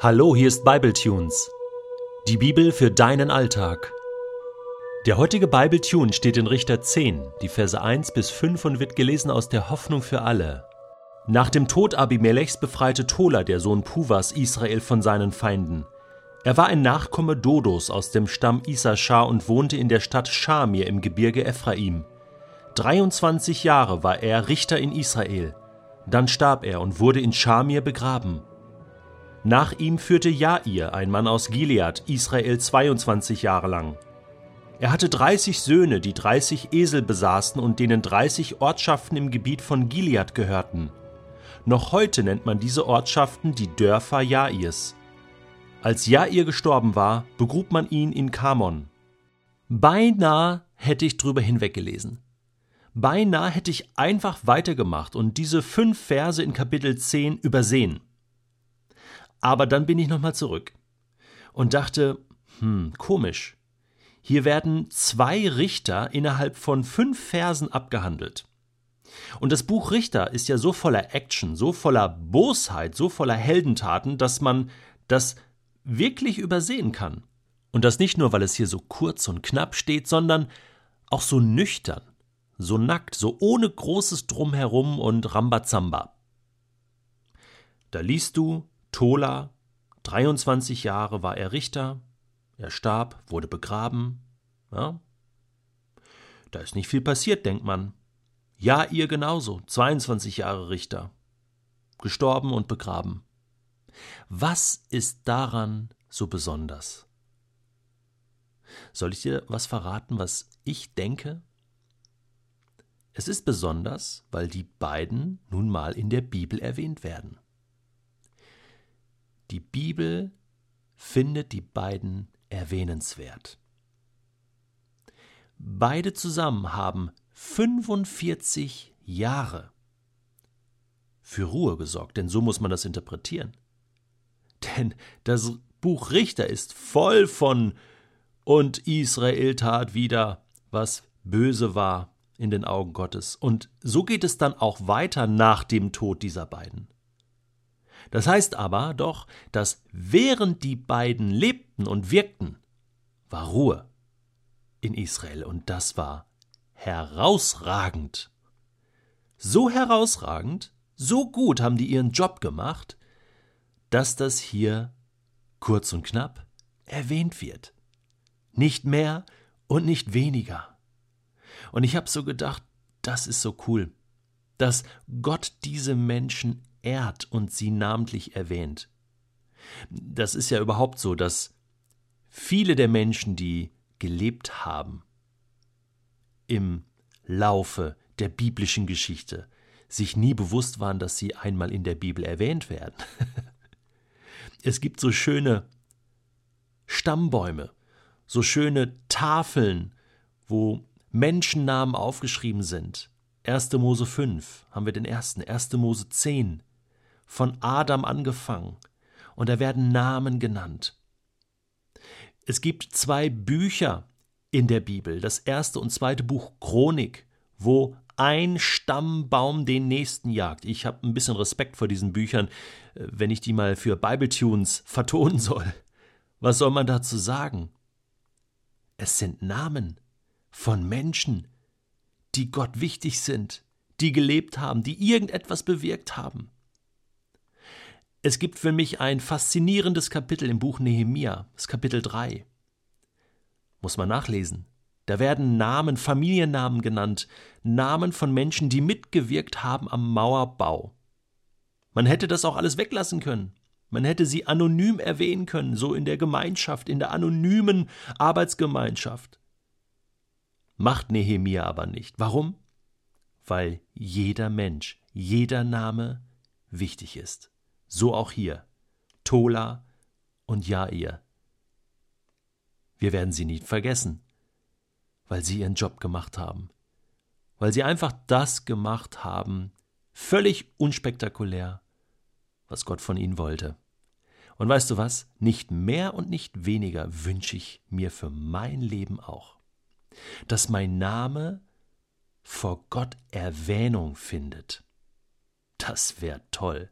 Hallo, hier ist Bibletunes. Die Bibel für deinen Alltag. Der heutige Bibletune steht in Richter 10, die Verse 1 bis 5 und wird gelesen aus der Hoffnung für alle. Nach dem Tod Abimelechs befreite Tola, der Sohn Puvas, Israel von seinen Feinden. Er war ein Nachkomme Dodos aus dem Stamm Issachar und wohnte in der Stadt Schamir im Gebirge Ephraim. 23 Jahre war er Richter in Israel. Dann starb er und wurde in Schamir begraben. Nach ihm führte Jair, ein Mann aus Gilead, Israel 22 Jahre lang. Er hatte 30 Söhne, die 30 Esel besaßen und denen 30 Ortschaften im Gebiet von Gilead gehörten. Noch heute nennt man diese Ortschaften die Dörfer Jairs. Als Jair gestorben war, begrub man ihn in Kamon. Beinahe hätte ich drüber hinweggelesen. Beinahe hätte ich einfach weitergemacht und diese fünf Verse in Kapitel 10 übersehen. Aber dann bin ich nochmal zurück und dachte, hm, komisch. Hier werden zwei Richter innerhalb von fünf Versen abgehandelt. Und das Buch Richter ist ja so voller Action, so voller Bosheit, so voller Heldentaten, dass man das wirklich übersehen kann. Und das nicht nur, weil es hier so kurz und knapp steht, sondern auch so nüchtern, so nackt, so ohne großes Drumherum und Rambazamba. Da liest du, Tola, 23 Jahre war er Richter, er starb, wurde begraben. Ja? Da ist nicht viel passiert, denkt man. Ja, ihr genauso, 22 Jahre Richter. Gestorben und begraben. Was ist daran so besonders? Soll ich dir was verraten, was ich denke? Es ist besonders, weil die beiden nun mal in der Bibel erwähnt werden. Die Bibel findet die beiden erwähnenswert. Beide zusammen haben 45 Jahre für Ruhe gesorgt, denn so muss man das interpretieren. Denn das Buch Richter ist voll von und Israel tat wieder, was böse war in den Augen Gottes. Und so geht es dann auch weiter nach dem Tod dieser beiden. Das heißt aber doch, dass während die beiden lebten und wirkten, war Ruhe in Israel und das war herausragend. So herausragend, so gut haben die ihren Job gemacht, dass das hier kurz und knapp erwähnt wird. Nicht mehr und nicht weniger. Und ich habe so gedacht, das ist so cool, dass Gott diese Menschen ehrt und sie namentlich erwähnt. Das ist ja überhaupt so, dass viele der Menschen, die gelebt haben im Laufe der biblischen Geschichte, sich nie bewusst waren, dass sie einmal in der Bibel erwähnt werden. es gibt so schöne Stammbäume, so schöne Tafeln, wo Menschennamen aufgeschrieben sind. 1. Mose 5 haben wir den ersten, 1. Mose 10, von Adam angefangen, und da werden Namen genannt. Es gibt zwei Bücher in der Bibel, das erste und zweite Buch Chronik, wo ein Stammbaum den nächsten jagt. Ich habe ein bisschen Respekt vor diesen Büchern, äh, wenn ich die mal für Bibletunes vertonen soll. Was soll man dazu sagen? Es sind Namen von Menschen, die Gott wichtig sind, die gelebt haben, die irgendetwas bewirkt haben. Es gibt für mich ein faszinierendes Kapitel im Buch Nehemia, das Kapitel 3. Muss man nachlesen. Da werden Namen, Familiennamen genannt, Namen von Menschen, die mitgewirkt haben am Mauerbau. Man hätte das auch alles weglassen können. Man hätte sie anonym erwähnen können, so in der Gemeinschaft, in der anonymen Arbeitsgemeinschaft. Macht Nehemia aber nicht. Warum? Weil jeder Mensch, jeder Name wichtig ist. So auch hier. Tola und Jair. Wir werden sie nie vergessen, weil sie ihren Job gemacht haben. Weil sie einfach das gemacht haben, völlig unspektakulär, was Gott von ihnen wollte. Und weißt du was? Nicht mehr und nicht weniger wünsche ich mir für mein Leben auch. Dass mein Name vor Gott Erwähnung findet. Das wäre toll.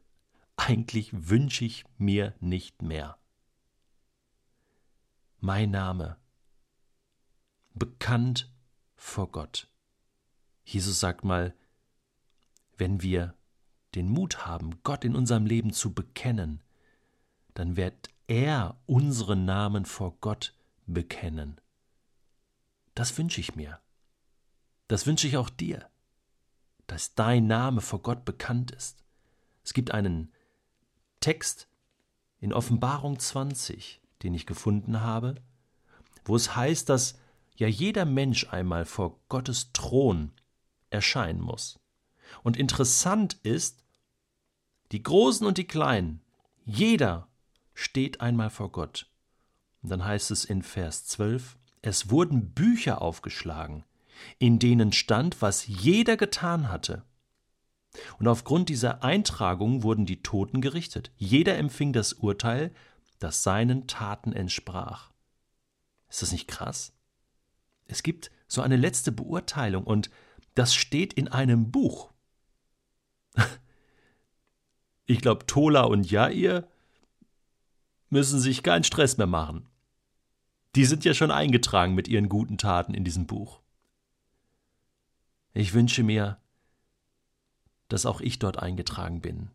Eigentlich wünsche ich mir nicht mehr. Mein Name, bekannt vor Gott. Jesus sagt mal, wenn wir den Mut haben, Gott in unserem Leben zu bekennen, dann wird er unseren Namen vor Gott bekennen. Das wünsche ich mir. Das wünsche ich auch dir, dass dein Name vor Gott bekannt ist. Es gibt einen Text in Offenbarung 20, den ich gefunden habe, wo es heißt, dass ja jeder Mensch einmal vor Gottes Thron erscheinen muss. Und interessant ist, die Großen und die Kleinen, jeder steht einmal vor Gott. Und dann heißt es in Vers 12, es wurden Bücher aufgeschlagen, in denen stand, was jeder getan hatte. Und aufgrund dieser Eintragung wurden die Toten gerichtet. Jeder empfing das Urteil, das seinen Taten entsprach. Ist das nicht krass? Es gibt so eine letzte Beurteilung und das steht in einem Buch. Ich glaube, Tola und Jair müssen sich keinen Stress mehr machen. Die sind ja schon eingetragen mit ihren guten Taten in diesem Buch. Ich wünsche mir, dass auch ich dort eingetragen bin,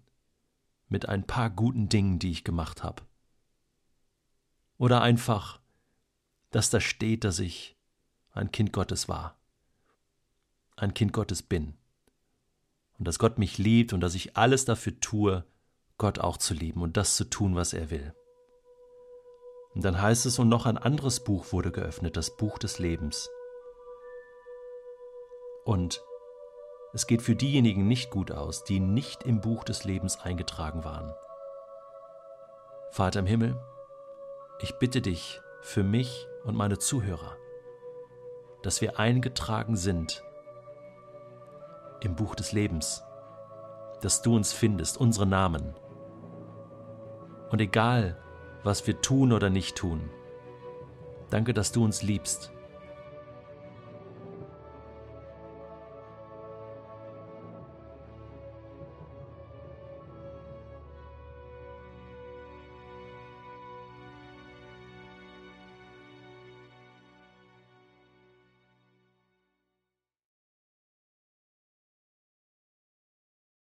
mit ein paar guten Dingen, die ich gemacht habe. Oder einfach, dass da steht, dass ich ein Kind Gottes war, ein Kind Gottes bin und dass Gott mich liebt und dass ich alles dafür tue, Gott auch zu lieben und das zu tun, was er will. Und dann heißt es, und noch ein anderes Buch wurde geöffnet, das Buch des Lebens. Und es geht für diejenigen nicht gut aus, die nicht im Buch des Lebens eingetragen waren. Vater im Himmel, ich bitte dich für mich und meine Zuhörer, dass wir eingetragen sind im Buch des Lebens, dass du uns findest, unsere Namen. Und egal, was wir tun oder nicht tun, danke, dass du uns liebst